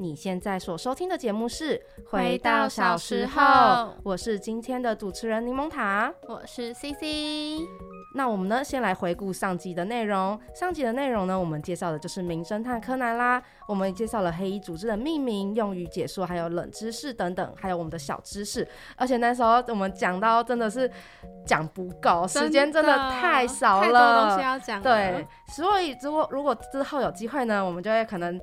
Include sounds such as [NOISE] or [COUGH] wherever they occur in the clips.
你现在所收听的节目是《回到小时候》，我是今天的主持人柠檬塔，我是 CC。那我们呢，先来回顾上集的内容。上集的内容呢，我们介绍的就是《名侦探柯南》啦。我们介绍了黑衣组织的命名、用语解说，还有冷知识等等，还有我们的小知识。而且那时候我们讲到真的是讲不够，时间真的太少了，太多东西要讲。对，所以如果如果之后有机会呢，我们就会可能。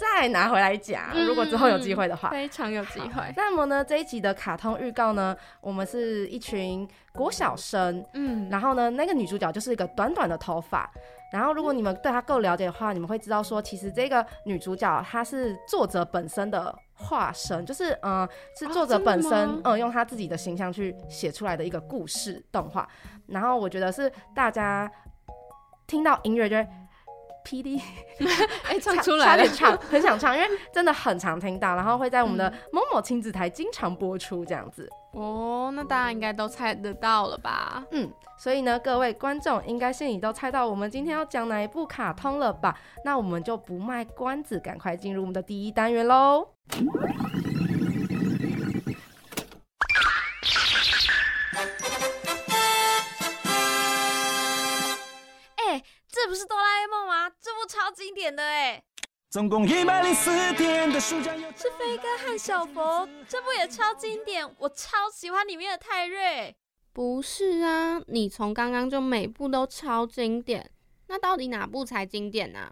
再拿回来讲，如果之后有机会的话，非常有机会。那么呢，这一集的卡通预告呢，我们是一群国小生，嗯，然后呢，那个女主角就是一个短短的头发，然后如果你们对她够了解的话，你们会知道说，其实这个女主角她是作者本身的化身，就是嗯，是作者本身，嗯，用她自己的形象去写出来的一个故事动画。然后我觉得是大家听到音乐就。P D，[LAUGHS] 哎，唱出来，差点唱，很想唱，因为真的很常听到，然后会在我们的某某亲子台经常播出这样子。哦，那大家应该都猜得到了吧？嗯，所以呢，各位观众应该心里都猜到我们今天要讲哪一部卡通了吧？那我们就不卖关子，赶快进入我们的第一单元喽。这不是哆啦 A 梦吗？这部超经典的哎！总共一百零四天的暑假。是飞哥和小佛，这部也超经典，我超喜欢里面的泰瑞。不是啊，你从刚刚就每部都超经典，那到底哪部才经典呢？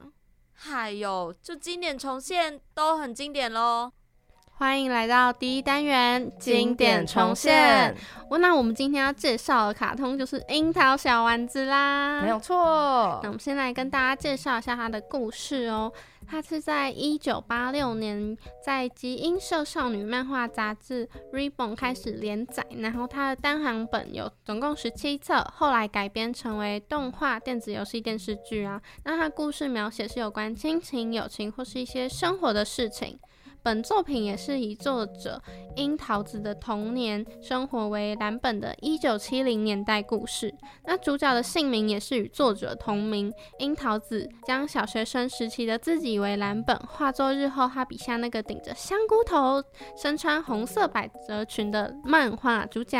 还有，就经典重现都很经典喽。欢迎来到第一单元经典重现。那我们今天要介绍的卡通就是樱桃小丸子啦，没有错。那我们先来跟大家介绍一下它的故事哦。它是在一九八六年在集英社少女漫画杂志《Ribbon》开始连载，然后它的单行本有总共十七册，后来改编成为动画、电子游戏、电视剧啊。那它故事描写是有关亲情、友情或是一些生活的事情。本作品也是以作者樱桃子的童年生活为蓝本的1970年代故事。那主角的姓名也是与作者同名。樱桃子将小学生时期的自己为蓝本，化作日后他笔下那个顶着香菇头、身穿红色百褶裙的漫画主角。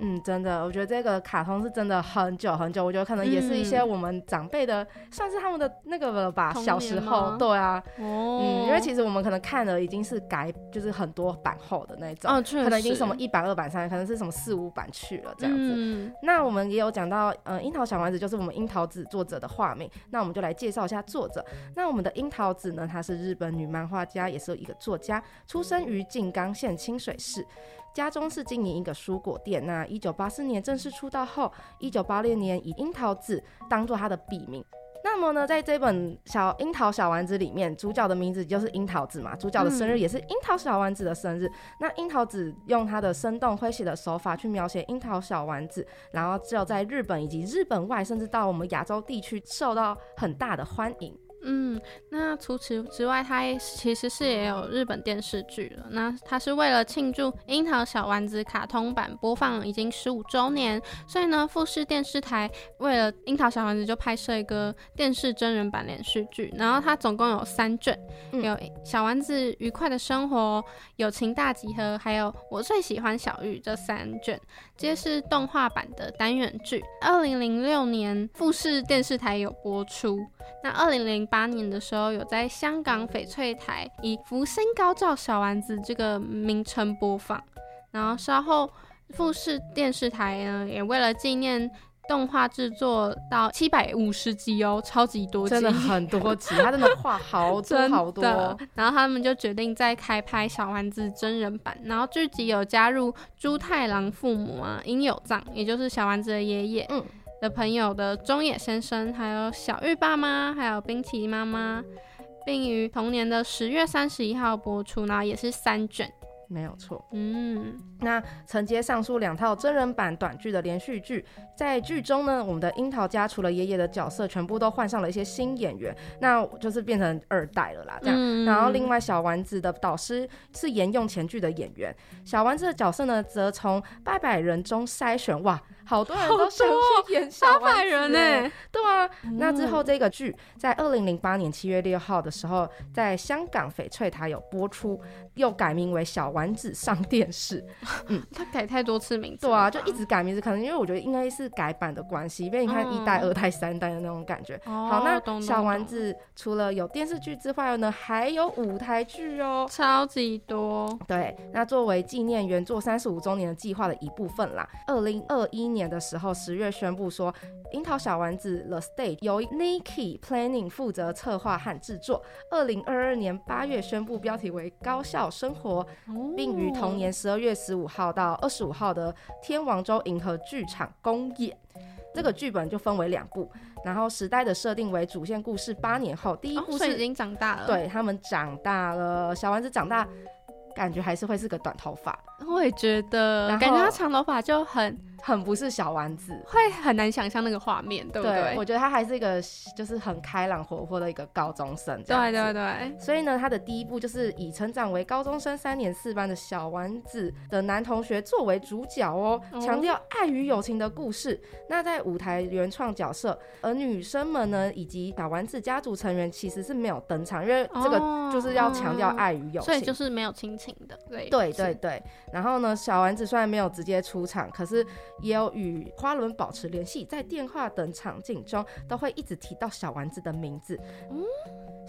嗯，真的，我觉得这个卡通是真的很久很久。我觉得可能也是一些我们长辈的，算是他们的那个了吧。小时候，对啊，哦，嗯，因为其实我们可能看了。已经是改，就是很多版后的那种，可能已经什么一版、二版、三，可能是什么四五版去了这样子。那我们也有讲到，嗯，樱桃小丸子就是我们樱桃子作者的画名，那我们就来介绍一下作者。那我们的樱桃子呢，她是日本女漫画家，也是一个作家，出生于静冈县清水市，家中是经营一个蔬果店。那一九八四年正式出道后，一九八六年以樱桃子当做她的笔名。那么呢，在这本小樱桃小丸子里面，主角的名字就是樱桃子嘛，主角的生日也是樱桃小丸子的生日。那樱桃子用他的生动诙谐的手法去描写樱桃小丸子，然后只有在日本以及日本外，甚至到我们亚洲地区受到很大的欢迎。嗯，那除此之外，它其实是也有日本电视剧了。那它是为了庆祝《樱桃小丸子》卡通版播放已经十五周年，所以呢，富士电视台为了《樱桃小丸子》就拍摄一个电视真人版连续剧。然后它总共有三卷，有《小丸子愉快的生活》、《友情大集合》，还有《我最喜欢小玉》这三卷，皆是动画版的单元剧。二零零六年富士电视台有播出。那二零零八年的时候，有在香港翡翠台以“福星高照小丸子”这个名称播放。然后稍后富士电视台呢，也为了纪念动画制作到七百五十集哦，超级多集，真的很多集，他真的画好多 [LAUGHS] 好多。然后他们就决定再开拍小丸子真人版。然后剧集有加入猪太郎父母啊，殷有藏，也就是小丸子的爷爷。嗯。的朋友的中野先生，还有小玉爸妈，还有冰淇淋妈妈，并于同年的十月三十一号播出，然后也是三卷，没有错。嗯，那承接上述两套真人版短剧的连续剧，在剧中呢，我们的樱桃家除了爷爷的角色，全部都换上了一些新演员，那就是变成二代了啦。这样，然后另外小丸子的导师是沿用前剧的演员，小丸子的角色呢，则从八百人中筛选哇。好多人都想去演小丸子。人呢？对啊，那之后这个剧在二零零八年七月六号的时候，在香港翡翠台有播出，又改名为小丸子上电视。[LAUGHS] 嗯，他改太多次名字。对啊，就一直改名字，可能因为我觉得应该是改版的关系，因为你看一代、二代、三代的那种感觉。好，那小丸子除了有电视剧之外呢，还有舞台剧哦，超级多。对，那作为纪念原作三十五周年的计划的一部分啦，二零二一年的时候十月宣布说，《樱桃小丸子》The Stage 由 Niki Planning 负责策划和制作，二零二二年八月宣布标题为《高校生活》，并于同年十二月十五号到二十五号的天王洲银河剧场公演。这个剧本就分为两部，然后时代的设定为主线故事八年后，第一部是已经长大了，对他们长大了，小丸子长大。感觉还是会是个短头发，我也觉得，感觉他长头发就很。很不是小丸子，会很难想象那个画面，对不对？我觉得他还是一个就是很开朗活泼的一个高中生，对对对。所以呢，他的第一部就是以成长为高中生三年四班的小丸子的男同学作为主角哦，强调爱与友情的故事。那在舞台原创角色，而女生们呢，以及小丸子家族成员其实是没有登场，因为这个就是要强调爱与友情，所以就是没有亲情的。对对对对。然后呢，小丸子虽然没有直接出场，可是。也有与花轮保持联系，在电话等场景中都会一直提到小丸子的名字。嗯，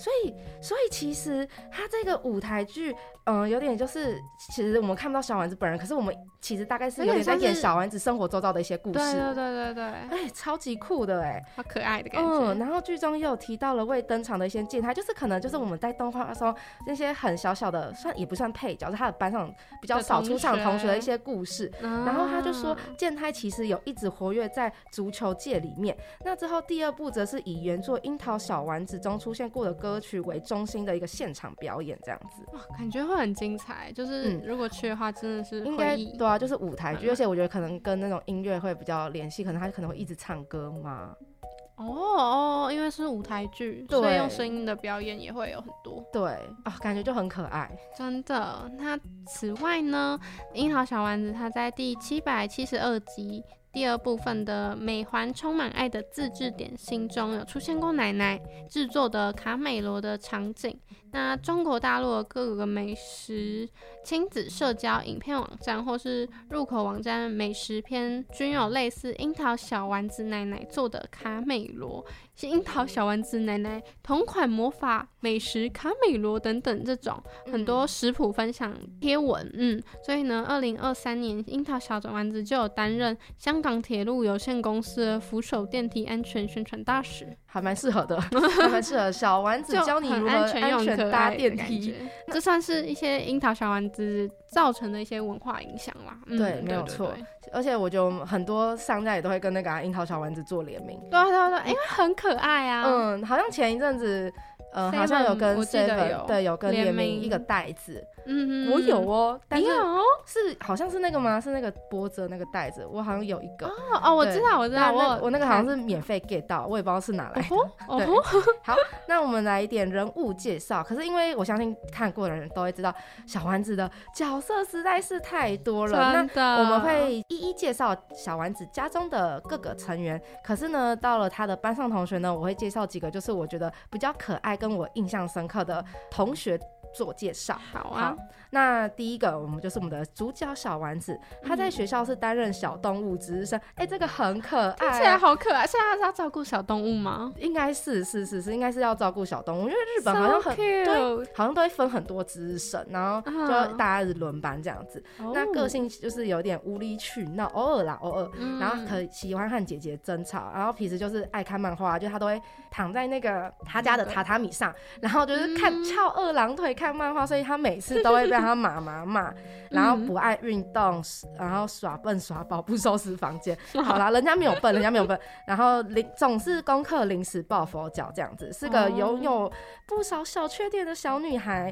所以，所以其实他这个舞台剧，嗯，有点就是，其实我们看不到小丸子本人，可是我们其实大概是有点在演小丸子生活周遭的一些故事。对对对对对，哎，超级酷的哎，好可爱的感觉。嗯，然后剧中也有提到了未登场的一些静态，就是可能就是我们在动画的时候那些很小小的，算也不算配角，是他的班上比较少出场同学的一些故事。然后他就说健太其实有一直活跃在足球界里面。那之后第二部则是以原作《樱桃小丸子》中出现过的歌曲为中心的一个现场表演，这样子哇，感觉会很精彩。就是如果去的话，真的是应该对啊，就是舞台剧，而且我觉得可能跟那种音乐会比较联系，可能他可能会一直唱歌嘛。哦哦，因为是舞台剧，所以用声音的表演也会有很多。对啊，感觉就很可爱，真的。那此外呢，樱桃小丸子它在第七百七十二集。第二部分的美环充满爱的自制点心中有出现过奶奶制作的卡美罗的场景。那中国大陆的各个美食亲子社交影片网站或是入口网站美食篇均有类似樱桃小丸子奶奶做的卡美罗。樱桃小丸子奶奶同款魔法美食卡美罗等等这种很多食谱分享贴文，嗯，所以呢，二零二三年樱桃小丸子就有担任香港铁路有限公司的扶手电梯安全宣传大使，还蛮适合的，[LAUGHS] 还蛮适合小丸子教你如何安全搭电梯，这算是一些樱桃小丸子造成的一些文化影响啦。对，没有错。而且我觉得很多商家也都会跟那个樱桃小丸子做联名，对对对，因为很可爱啊。嗯，好像前一阵子。呃，好像有跟 Seven 对有跟联名一个袋子，嗯嗯，我有哦，你有是好像是那个吗？是那个波折那个袋子，我好像有一个哦哦，我知道我知道，我我那个好像是免费 get 到，我也不知道是哪来的。对，好，那我们来一点人物介绍。可是因为我相信看过的人都会知道，小丸子的角色实在是太多了，那我们会一一介绍小丸子家中的各个成员。可是呢，到了他的班上同学呢，我会介绍几个，就是我觉得比较可爱。跟我印象深刻的同学做介绍，好啊。那第一个，我们就是我们的主角小丸子，他在学校是担任小动物值日生。哎，这个很可爱，听起来好可爱。现在是要照顾小动物吗？应该是，是是是，应该是要照顾小动物，因为日本好像很对，好像都会分很多值日生，然后就大家是轮班这样子。那个性就是有点无理取闹，偶尔啦，偶尔，然后可喜欢和姐姐争吵，然后平时就是爱看漫画，就他都会躺在那个他家的榻榻米上，然后就是看翘二郎腿看漫画，所以他每次都会被。他妈妈骂，[LAUGHS] 然后不爱运动，然后耍笨耍宝，不收拾房间。[LAUGHS] 好啦，人家没有笨，人家没有笨。然后临总是功课临时抱佛脚这样子，是个拥有不少小缺点的小女孩。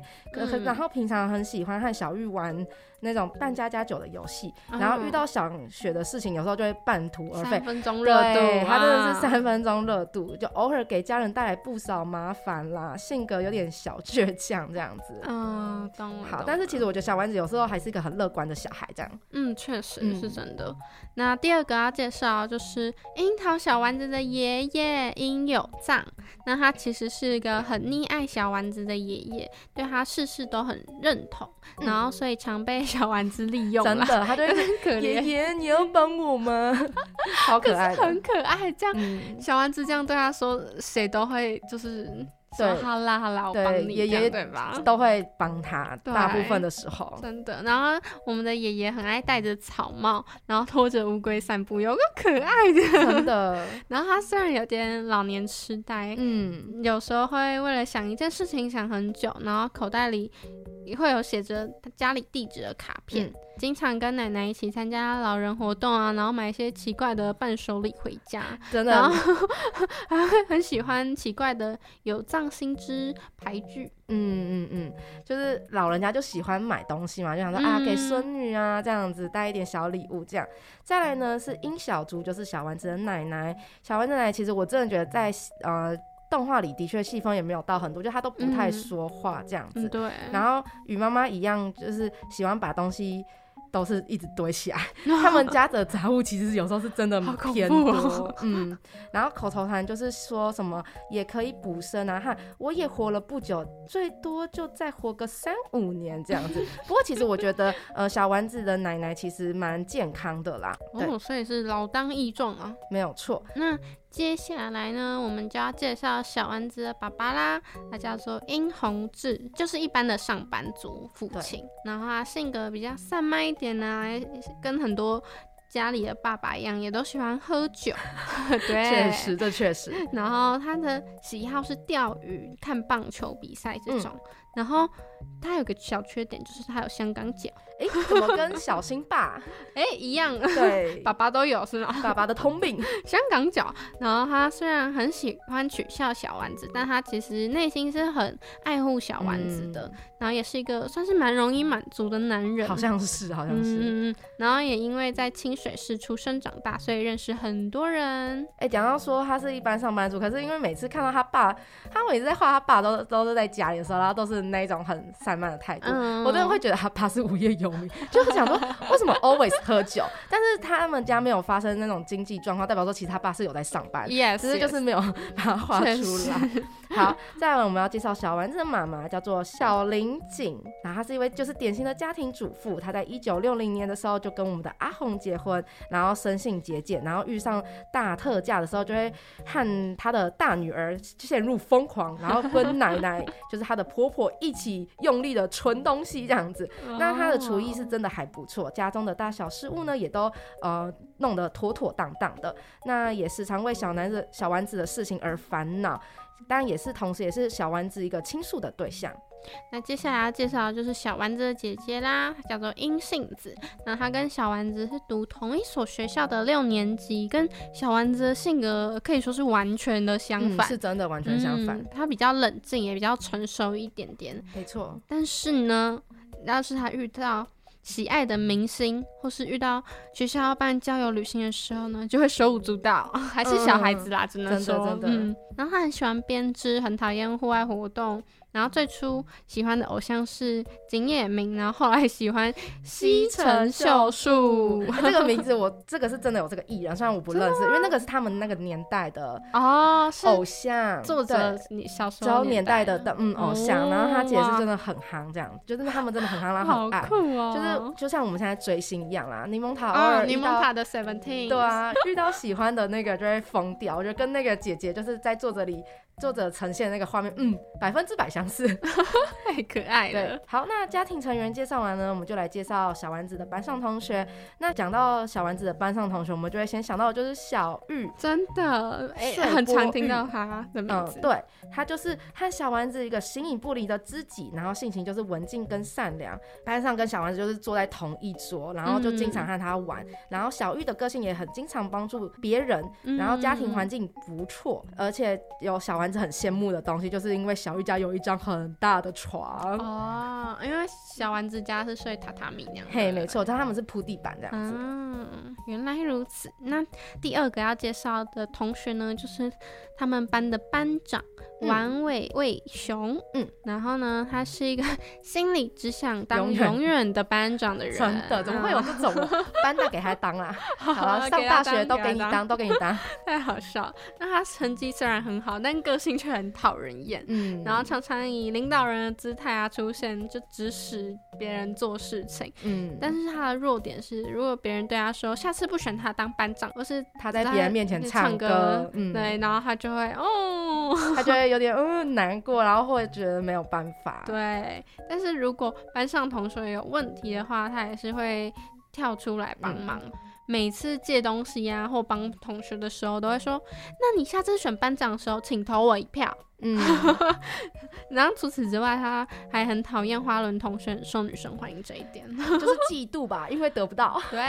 然后平常很喜欢和小玉玩。那种扮家家酒的游戏，然后遇到想学的事情，有时候就会半途而废。三分钟热度，他真的是三分钟热度，就偶尔给家人带来不少麻烦啦。性格有点小倔强这样子。嗯，懂了。好，但是其实我觉得小丸子有时候还是一个很乐观的小孩，这样。嗯，确实是真的。那第二个要介绍就是樱桃小丸子的爷爷樱有藏。那他其实是一个很溺爱小丸子的爷爷，对他事事都很认同，然后所以常被小丸子利用。真的，他就很可怜。爷爷，你要帮我吗？[LAUGHS] 好可爱，很可爱。这样，小丸子这样对他说，谁都会就是。说，好啦好啦，我帮你，爷爷对吧？都会帮他，大部分的时候。真的，然后我们的爷爷很爱戴着草帽，然后拖着乌龟散步，有个可爱的。真的。[LAUGHS] 然后他虽然有点老年痴呆，嗯，有时候会为了想一件事情想很久，然后口袋里也会有写着他家里地址的卡片。经常跟奶奶一起参加老人活动啊，然后买一些奇怪的伴手礼回家，[LAUGHS] 真的，然后还 [LAUGHS] 会很喜欢奇怪的有藏心之牌具。嗯嗯嗯，就是老人家就喜欢买东西嘛，就想说啊，给孙女啊这样子带一点小礼物这样。再来呢是殷小竹，就是小丸子的奶奶。小丸子奶奶其实我真的觉得在呃动画里的确戏份也没有到很多，就他都不太说话这样子。对。然后与妈妈一样，就是喜欢把东西。都是一直堆起来，[LAUGHS] 他们家的杂物其实有时候是真的偏多，嗯，[LAUGHS] 然后口头禅就是说什么也可以补身啊，哈，我也活了不久，最多就再活个三五年这样子。[LAUGHS] 不过其实我觉得，呃，小丸子的奶奶其实蛮健康的啦，哦，所以是老当益壮啊，没有错。那接下来呢，我们就要介绍小丸子的爸爸啦，他叫做殷弘志，就是一般的上班族父亲，然后他性格比较散漫一点呢，跟很多家里的爸爸一样，也都喜欢喝酒。[LAUGHS] 对，确实，这确实。然后他的喜好是钓鱼、看棒球比赛这种。然后他有个小缺点，就是他有香港脚。哎，怎么跟小新爸 [LAUGHS] 哎一样？对，爸爸都有是吗？爸爸的通病，[LAUGHS] 香港脚。然后他虽然很喜欢取笑小丸子，但他其实内心是很爱护小丸子的。然后也是一个算是蛮容易满足的男人，好像是，好像是。嗯嗯。然后也因为在清水市出生长大，所以认识很多人。哎，讲到说他是一般上班族，可是因为每次看到他爸，他每次在画他爸都都是在家里的时候，然后都是那一种很散漫的态度，我真的会觉得他爸是无业游。[LAUGHS] 就是想说，为什么 always 喝酒？但是他们家没有发生那种经济状况，代表说其实他爸是有在上班，，yes, 只是就是没有 [LAUGHS] 把它画出来。好，再来我们要介绍小丸子的妈妈，叫做小林景，然后她是一位就是典型的家庭主妇。她在一九六零年的时候就跟我们的阿红结婚，然后生性节俭，然后遇上大特价的时候就会和她的大女儿陷入疯狂，然后跟奶奶就是她的婆婆一起用力的存东西这样子。那她的厨艺是真的还不错，家中的大小事务呢也都呃弄得妥妥当当的。那也时常为小男子小丸子的事情而烦恼。当然也是，同时也是小丸子一个倾诉的对象。那接下来要介绍的就是小丸子的姐姐啦，叫做殷杏子。那她跟小丸子是读同一所学校的六年级，跟小丸子的性格可以说是完全的相反，是真的完全相反。她比较冷静，也比较成熟一点点。没错。但是呢，要是他遇到喜爱的明星，或是遇到学校要办郊游旅行的时候呢，就会手舞足蹈，[LAUGHS] 还是小孩子啦，只能说，真的，真的。然后他很喜欢编织，很讨厌户外活动。然后最初喜欢的偶像是景野明，然后后来喜欢西城秀树。[LAUGHS] 这个名字我这个是真的有这个艺人，虽然我不认识，因为那个是他们那个年代的哦偶像作者，你小时候年代的的嗯偶像。然后他姐是真的很夯，这样就是他们真的很夯，然后很爱，就是就像我们现在追星一样啦。柠檬塔偶尔柠檬塔的 Seventeen，对啊，遇到喜欢的那个就会疯掉，我觉得跟那个姐姐就是在作者里。作者呈现那个画面，嗯，百分之百相似，[LAUGHS] 太可爱了。对，好，那家庭成员介绍完呢，我们就来介绍小丸子的班上同学。那讲到小丸子的班上同学，我们就会先想到的就是小玉，真的，哎，很常听到他的名字。对，他就是和小丸子一个形影不离的知己，然后性情就是文静跟善良。班上跟小丸子就是坐在同一桌，然后就经常和他玩。然后小玉的个性也很经常帮助别人，然后家庭环境不错，而且有小丸。很羡慕的东西，就是因为小玉家有一张很大的床哦，因为小丸子家是睡榻榻米那样。嘿，没错，但他们是铺地板这样子。嗯，原来如此。那第二个要介绍的同学呢，就是他们班的班长。丸尾卫雄，嗯，然后呢，他是一个 [LAUGHS] 心里只想当永远的班长的人，真的，怎么会有这种班长给他当啊？[LAUGHS] 好了，上大学都给你当，都给你当，[LAUGHS] 太好笑。那他成绩虽然很好，但个性却很讨人厌，嗯，然后常常以领导人的姿态啊出现，就指使别人做事情，嗯，但是他的弱点是，如果别人对他说下次不选他当班长，或是他在别人面前唱歌，嗯，对，然后他就会哦，他就会。有点嗯难过，然后会觉得没有办法。[LAUGHS] 对，但是如果班上同学有问题的话，他也是会跳出来帮忙。每次借东西呀或帮同学的时候，都会说：“那你下次选班长的时候，请投我一票。”嗯，[LAUGHS] 然后除此之外，他还很讨厌花轮同学受女生欢迎这一点，[LAUGHS] 就是嫉妒吧，因为得不到。[LAUGHS] 对，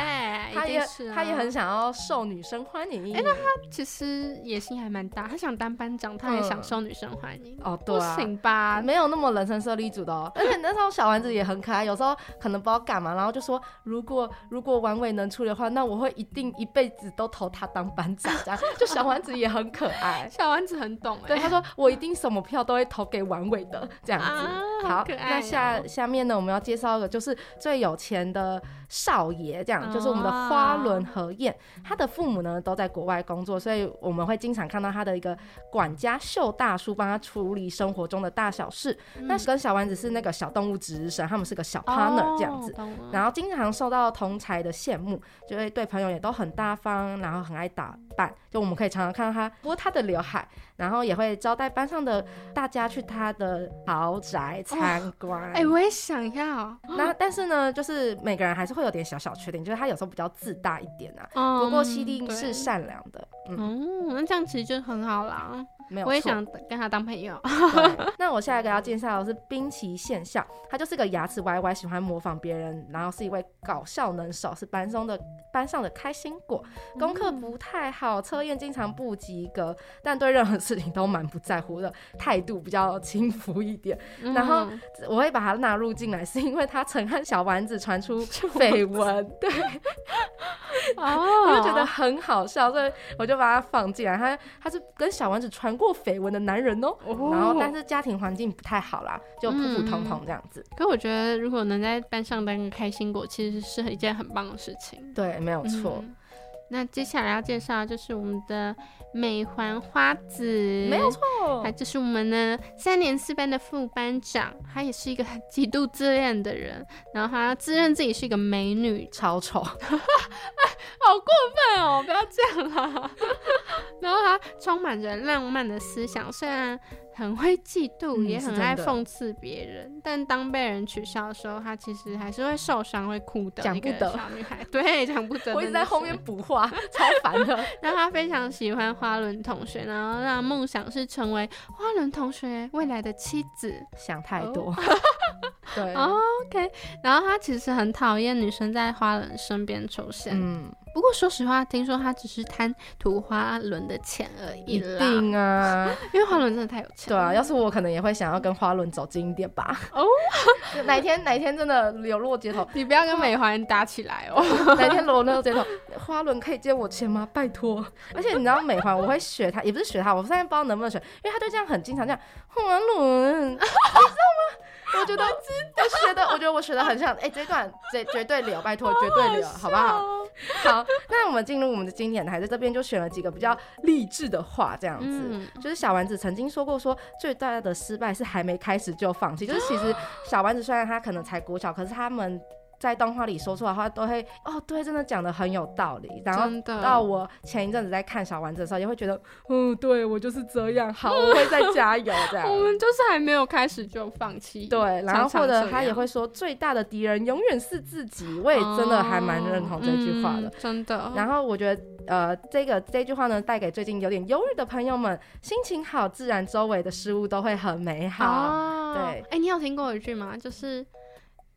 他也他也很想要受女生欢迎。哎，那他其实野心还蛮大，他想当班长，他也想受女生欢迎。哦，对啊，不行吧？没有那么人生设立组的哦。而且那时候小丸子也很可爱，有时候可能不知道干嘛，然后就说：“如果如果丸尾能出的话，那我会一定一辈子都投他当班长。”这样，就小丸子也很可爱。小丸子很懂，对他说：“我一。”定什么票都会投给王伟的这样子。好，那下下面呢，我们要介绍的就是最有钱的少爷，这样就是我们的花轮和彦。他的父母呢都在国外工作，所以我们会经常看到他的一个管家秀大叔帮他处理生活中的大小事。那跟小丸子是那个小动物值日生，他们是个小 partner 这样子，然后经常受到同才的羡慕，就会对朋友也都很大方，然后很爱打扮。就我们可以常常看到他拨他的刘海，然后也会招待班上的大家去他的豪宅参观。哎，我也想要。[GASPS] 那但是呢，就是每个人还是会有点小小缺点，就是他有时候比较自大一点啊。不过西丁是善良的。嗯，那这样其实就很好啦。没有，我也想跟他当朋友。[LAUGHS] 那我下一个要介绍的是冰崎现象，他就是个牙齿歪歪，喜欢模仿别人，然后是一位搞笑能手，是班中的班上的开心果。功课不太好，测验经常不及格，但对任何事情都蛮不在乎的，态度比较轻浮一点。然后我会把他纳入进来，[LAUGHS] 是因为他曾和小丸子传出 [LAUGHS] 绯闻，对，哦，[LAUGHS] 我就觉得很好笑，所以我就把他放进来。他他是跟小丸子传。过绯闻的男人哦，然后但是家庭环境不太好啦，就普普通通这样子。可我觉得如果能在班上当个开心果，其实是一件很棒的事情。对，没有错。那接下来要介绍就是我们的美环花子，没有错，还就是我们的三年四班的副班长，他也是一个极度自恋的人，然后他自认自己是一个美女，超丑，[LAUGHS] 好过分哦，不要这样啦。[LAUGHS] 然后他充满着浪漫的思想，虽然。很会嫉妒，也很爱讽刺别人，但当被人取笑的时候，他其实还是会受伤、会哭的。[LAUGHS] 讲不得，小女孩对讲不得。我一直在后面补话，超烦的。[LAUGHS] 然后他非常喜欢花轮同学，然后让梦想是成为花轮同学未来的妻子。想太多。对，OK。然后他其实很讨厌女生在花轮身边出现。嗯。不过说实话，听说他只是贪图花轮的钱而已。一定啊，[LAUGHS] 因为花轮真的太有钱。对啊，要是我可能也会想要跟花轮走近一点吧。哦，[LAUGHS] 哪天哪天真的流落街头，你不要跟美环打起来哦。[LAUGHS] 哪天流落街头，花轮可以借我钱吗？拜托。而且你知道美环，我会学他，也不是学他，我现在不知道能不能学，因为他就这样很经常这样花轮，你知道吗？我觉得我学的，我觉得我学的很像。哎，这段这绝对流，拜托，绝对流，好不好？好，那我们进入我们的经典台，在这边就选了几个比较励志的话，这样子。就是小丸子曾经说过，说最大的失败是还没开始就放弃。就是其实小丸子虽然他可能才国小，可是他们。在动画里说出来的话都会哦，对，真的讲的很有道理。然后到我前一阵子在看小丸子的时候，也会觉得，嗯，对我就是这样，好，我会再加油这样。[LAUGHS] 我们就是还没有开始就放弃。对，然后或者他也会说，最大的敌人永远是自己。我也真的还蛮认同这句话的，真的。然后我觉得，呃，这个这句话呢，带给最近有点忧郁的朋友们，心情好，自然周围的事物都会很美好。对，哎，你有听过一句吗？就是。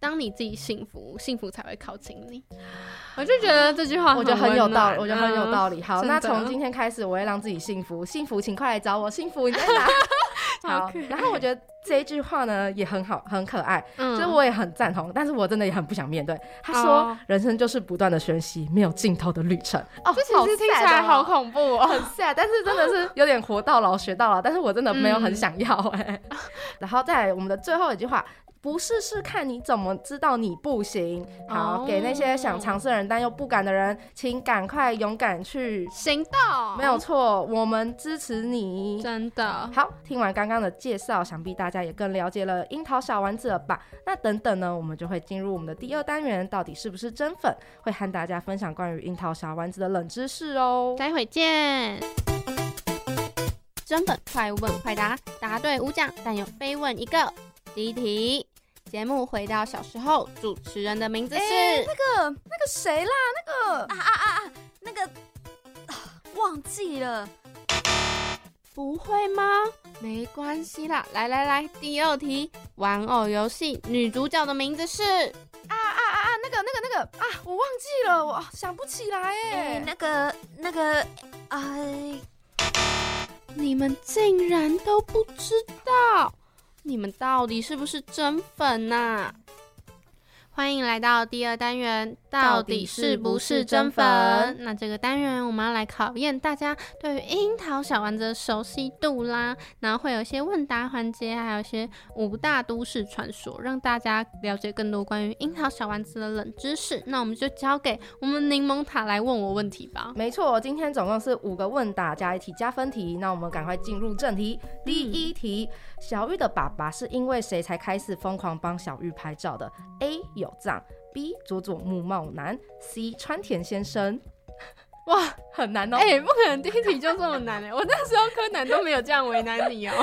当你自己幸福，幸福才会靠近你。我就觉得这句话，我觉得很有道理，我觉得很有道理。好，那从今天开始，我会让自己幸福。幸福，请快来找我。幸福你在哪？[LAUGHS] 好，[LAUGHS] 然后我觉得这一句话呢也很好，很可爱，就是我也很赞同，但是我真的也很不想面对。他说：“人生就是不断的学习，没有尽头的旅程。”哦，这其实听起来好恐怖哦，[LAUGHS] 很 sad，但是真的是有点活到老学到老，但是我真的没有很想要哎。然后再我们的最后一句话。不试试看，你怎么知道你不行？好，给那些想尝试的人但又不敢的人，请赶快勇敢去行动。没有错，我们支持你。真的好，听完刚刚的介绍，想必大家也更了解了樱桃小丸子了吧？那等等呢，我们就会进入我们的第二单元，到底是不是真粉？会和大家分享关于樱桃小丸子的冷知识哦。待会见。真粉快问快答，答对五奖，但有非问一个。第一题。节目回到小时候，主持人的名字是那个那个谁啦？那个啊啊啊啊！那个忘记了，不会吗？没关系啦，来来来，第二题，玩偶游戏女主角的名字是啊啊啊啊！那个那个那个啊，我忘记了，我想不起来哎。那个那个哎，你们竟然都不知道？你们到底是不是真粉呐？欢迎来到第二单元，到底是不是真粉？那这个单元我们要来考验大家对于樱桃小丸子的熟悉度啦。然后会有一些问答环节，还有一些五大都市传说，让大家了解更多关于樱桃小丸子的冷知识。那我们就交给我们柠檬塔来问我问题吧。没错，今天总共是五个问答加一题加分题。那我们赶快进入正题。第一题：小玉的爸爸是因为谁才开始疯狂帮小玉拍照的？A 有藏，B 佐佐木茂男，C 川田先生。[LAUGHS] 哇，很难哦！哎，不可能第一题就这么难哎！[LAUGHS] 我那时候柯南都没有这样为难你哦。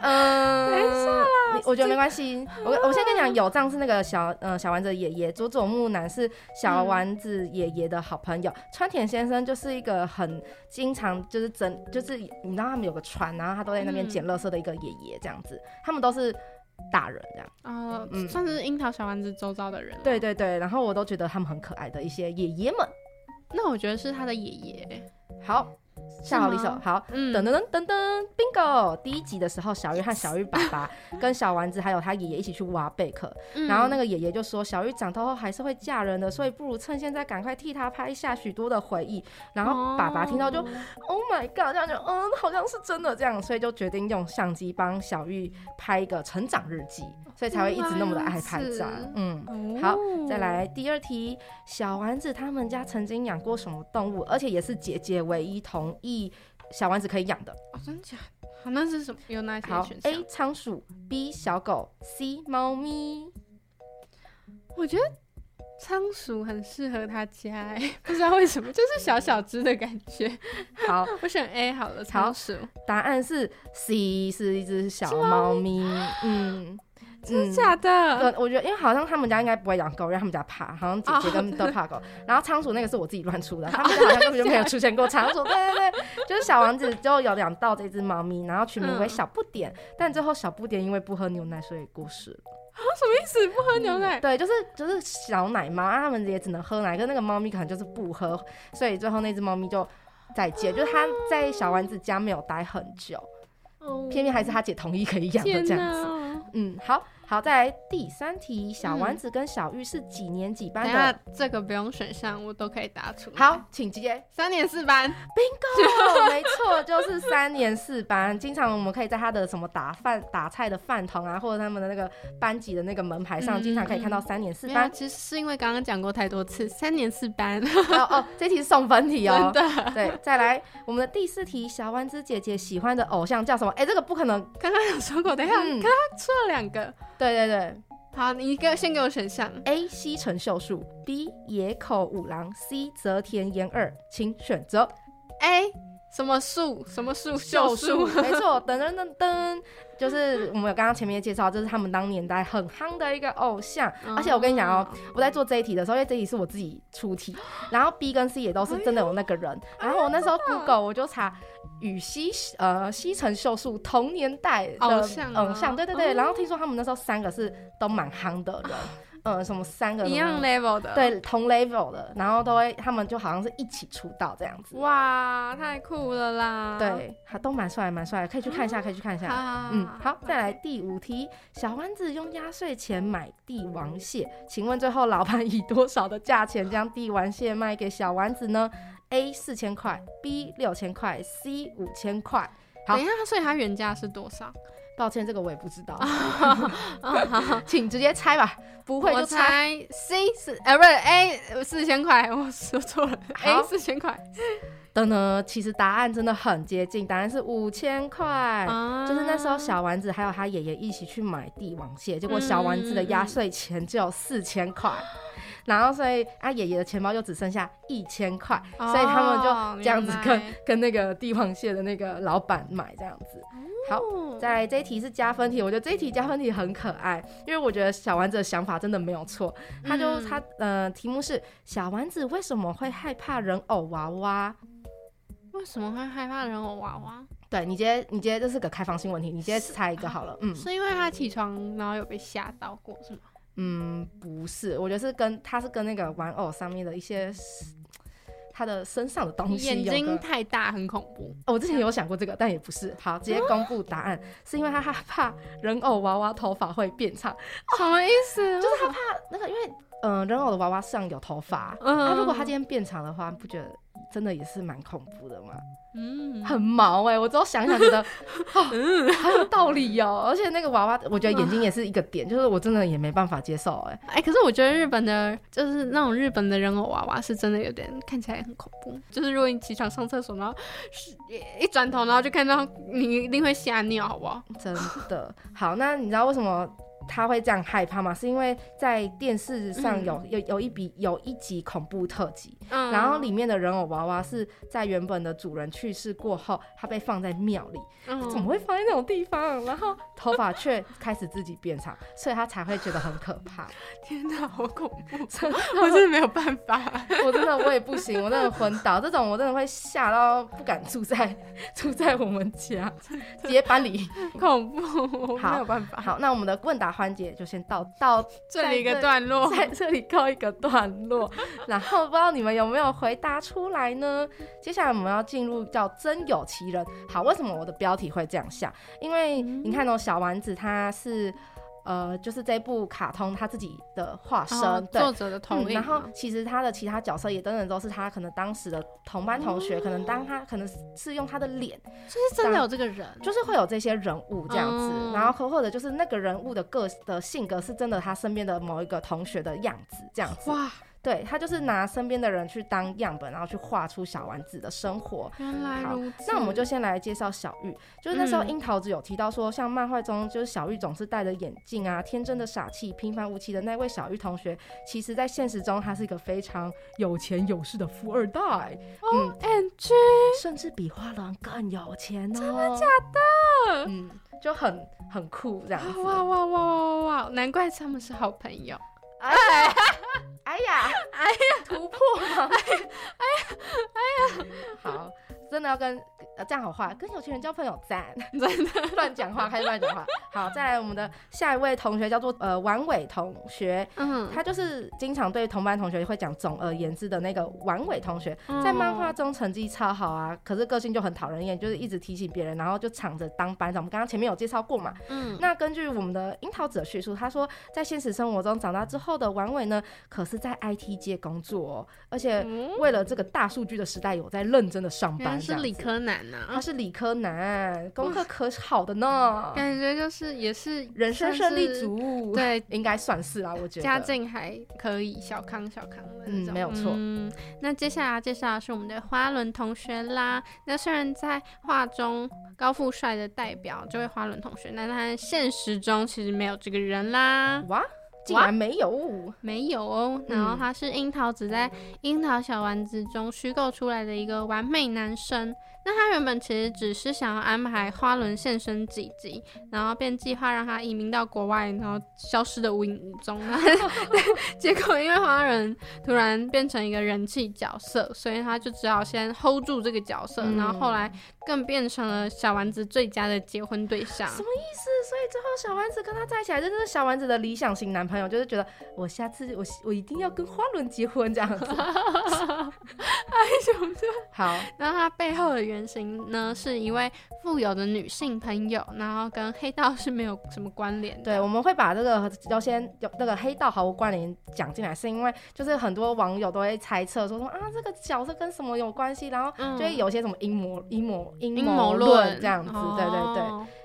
嗯，[LAUGHS] 没事啦，我觉得没关系。我我先跟你讲，有藏是那个小呃小丸子爷爷，佐佐木男是小丸子爷爷的好朋友，川田先生就是一个很经常就是整就是你知道他们有个船，然后他都在那边捡垃圾的一个爷爷这样子，他们都是。大人这样啊，算是樱桃小丸子周遭的人。对对对，然后我都觉得他们很可爱的一些爷爷们。那我觉得是他的爷爷。好。下好离手，好，噔噔噔噔噔，bingo！第一集的时候，小玉和小玉爸爸 [LAUGHS] 跟小丸子还有他爷爷一起去挖贝壳，然后那个爷爷就说，小玉长大后还是会嫁人的，所以不如趁现在赶快替她拍下许多的回忆。然后爸爸听到就，Oh my god！这样就，嗯，好像是真的这样，所以就决定用相机帮小玉拍一个成长日记，所以才会一直那么的爱拍照。嗯，好，再来第二题，小丸子他们家曾经养过什么动物？而且也是姐姐唯一同。一小丸子可以养的哦，真假？好，那是什么？有哪些选项？A 仓鼠，B 小狗，C 猫咪。我觉得仓鼠很适合他家，哎，[LAUGHS] 不知道为什么，就是小小只的感觉。好，[LAUGHS] 我选 A 好了，仓鼠。答案是 C，是一只小猫咪。嗯。真的假的？我觉得，因为好像他们家应该不会养狗，因为他们家怕，好像姐姐跟都怕狗。[LAUGHS] 然后仓鼠那个是我自己乱出的，[LAUGHS] 他们家好像根本就没有出现过仓鼠。对对对，就是小王子就有养到这只猫咪，然后取名为小不点。但最后小不点因为不喝牛奶，所以过世了。啊，什么意思？不喝牛奶？对，就是就是小奶猫，他们也只能喝奶，跟那个猫咪可能就是不喝，所以最后那只猫咪就再见，就是它在小丸子家没有待很久，偏偏还是他姐同意可以养的这样子。嗯，好。好，再来第三题，小丸子跟小玉是几年几班的？这个不用选项，我都可以答出。好，请接。三年四班，bingo，[LAUGHS] 没错，就是三年四班。经常我们可以在他的什么打饭打菜的饭桶啊，或者他们的那个班级的那个门牌上，经常可以看到三年四班。其实是因为刚刚讲过太多次，三年四班。哦哦，这题是送分题哦。真的。对，再来我们的第四题，小丸子姐姐喜欢的偶像叫什么？哎，这个不可能，刚刚有说过。等一下，刚刚出了两个。对对对，好，你一个先给我选项：A. 西城秀树，B. 野口五郎，C. 泽田研二，请选择 A。什么树？什么树？秀树，没错。噔噔噔噔，就是我们有刚刚前面介绍，这是他们当年代很夯的一个偶像。而且我跟你讲哦，我在做这一题的时候，因为这一题是我自己出题，然后 B 跟 C 也都是真的有那个人。然后我那时候 Google 我就查羽西呃西城秀树同年代的偶像，对对对。然后听说他们那时候三个是都蛮夯的人。[LAUGHS] 呃什么三个一样 level 的，对，同 level 的，然后都会他们就好像是一起出道这样子。哇，太酷了啦！对，还都蛮帅，蛮帅，可以去看一下，可以去看一下。嗯，好，再来第五题，小丸子用压岁钱买帝王蟹，请问最后老板以多少的价钱将帝王蟹卖给小丸子呢？A 四千块，B 六千块，C 五千块。好，等一下，所以它原价是多少？抱歉，这个我也不知道，[LAUGHS] 请直接猜吧。不会就猜 C 四，呃，不是 A 四千块，我说错了，A 四千块。的呢，其实答案真的很接近，答案是五千块。就是那时候小丸子还有他爷爷一起去买帝王蟹，结果小丸子的压岁钱只有四千块。然后，所以他，爷爷的钱包就只剩下一千块，所以他们就这样子跟跟那个帝王蟹的那个老板买这样子。好，在这一题是加分题，我觉得这一题加分题很可爱，因为我觉得小丸子的想法真的没有错。他就他呃，题目是小丸子为什么会害怕人偶娃娃？为什么会害怕人偶娃娃？对你，接你接这是个开放性问题，你接猜一个好了。嗯，是因为他起床然后有被吓到过是吗？嗯，不是，我觉得是跟他是跟那个玩偶上面的一些他的身上的东西，眼睛太大很恐怖。我之前有想过这个，但也不是。好，直接 [GASPS] 公布答案，是因为他害怕人偶娃娃头发会变长。什么意思？就是他怕那个，因为嗯，人偶的娃娃上有头发，那如果他今天变长的话，不觉得？真的也是蛮恐怖的吗，嗯，很毛哎，我之后想想觉得，[LAUGHS] 嗯，很有道理哦。而且那个娃娃，我觉得眼睛也是一个点，就是我真的也没办法接受哎，哎，可是我觉得日本的，就是那种日本的人偶娃娃是真的有点看起来很恐怖，就是如果你起床上厕所，然后一转头，然后就看到你一定会吓尿，好不好？真的好，那你知道为什么？他会这样害怕吗？是因为在电视上有有有一笔有一集恐怖特辑，嗯然后里面的人偶娃娃是在原本的主人去世过后，他被放在庙里，怎么会放在那种地方？然后头发却开始自己变长，所以他才会觉得很可怕。[LAUGHS] 天哪，好恐怖！[LAUGHS] 我真的没有办法，[LAUGHS] 我真的我也不行，我真的昏倒。这种我真的会吓到不敢住在住在我们家，直接搬离，恐怖，没有办法。好，那我们的问答。环节就先到到这里一个段落，在这里告一个段落，[LAUGHS] 然后不知道你们有没有回答出来呢？接下来我们要进入叫真有其人。好，为什么我的标题会这样下？因为你看哦，小丸子他是。呃，就是这部卡通他自己的化身，作者的同意。然后其实他的其他角色也等等都是他可能当时的同班同学，可能当他可能是用他的脸，就是真的有这个人，就是会有这些人物这样子。然后或或者就是那个人物的个的性格是真的他身边的某一个同学的样子这样子。哇。对他就是拿身边的人去当样本，然后去画出小丸子的生活。原来如此。那我们就先来介绍小玉。就是那时候樱桃子有提到说，像漫画中就是小玉总是戴着眼镜啊，天真的傻气、平凡无奇的那位小玉同学，其实在现实中他是一个非常有钱有势的富二代。嗯，NG，甚至比花轮更有钱哦。真的假的？嗯，就很很酷这样子。哇哇哇哇哇哇！难怪他们是好朋友。哎，[LAUGHS] 哎呀，哎呀，突破哎呀！哎呀，哎呀，好，真的要跟。这样好话，跟有钱人交朋友赞，[LAUGHS] 真的。[LAUGHS] 乱讲话，开始乱讲话。好，再来我们的 [LAUGHS] 下一位同学叫做呃王伟同学，嗯，他就是经常对同班同学会讲总而言之的那个王伟同学，在漫画中成绩超好啊，可是个性就很讨人厌，就是一直提醒别人，然后就抢着当班长。我们刚刚前面有介绍过嘛，嗯，那根据我们的樱桃子的叙述，他说在现实生活中长大之后的王伟呢，可是在 IT 界工作，而且为了这个大数据的时代，有在认真的上班，是理科男呐。他是理科男，功课可好的呢，感觉就是也是人生胜利组，对，应该算是啦，我觉得家境还可以，小康小康的那种，没有错。嗯，那接下来介绍的是我们的花轮同学啦。那虽然在画中高富帅的代表这位花轮同学，那他现实中其实没有这个人啦。哇！竟然没有，没有哦。然后他是樱桃子在《樱桃小丸子》中虚构出来的一个完美男生。那他原本其实只是想要安排花轮现身几集，然后便计划让他移民到国外，然后消失的无影无踪。[LAUGHS] 结果因为花轮突然变成一个人气角色，所以他就只好先 hold 住这个角色，然后后来更变成了小丸子最佳的结婚对象。什么意思？所以最后小丸子跟他在一起，真的是小丸子的理想型男朋友，就是觉得我下次我我一定要跟花轮结婚这样子。[LAUGHS] [LAUGHS] 哎呦，好，那他背后的原型呢，是一位富有的女性朋友，然后跟黑道是没有什么关联。对，我们会把这个优先有那个黑道毫无关联讲进来，是因为就是很多网友都会猜测说说啊，这个角色跟什么有关系，然后就会有些什么阴谋阴谋阴谋论这样子。对对对，